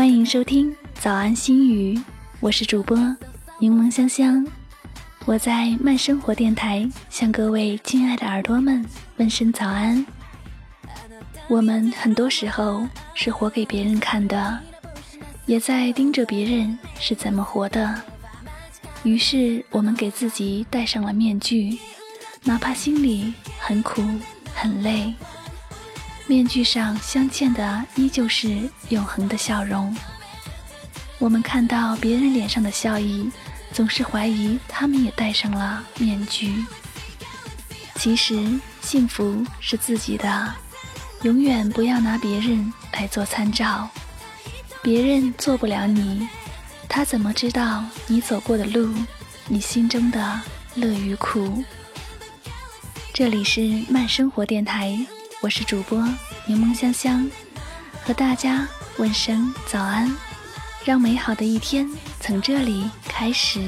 欢迎收听早安心语，我是主播柠檬香香，我在慢生活电台向各位亲爱的耳朵们问声早安。我们很多时候是活给别人看的，也在盯着别人是怎么活的，于是我们给自己戴上了面具，哪怕心里很苦很累。面具上镶嵌的依旧是永恒的笑容。我们看到别人脸上的笑意，总是怀疑他们也戴上了面具。其实幸福是自己的，永远不要拿别人来做参照。别人做不了你，他怎么知道你走过的路，你心中的乐与苦？这里是慢生活电台。我是主播柠檬香香，和大家问声早安，让美好的一天从这里开始。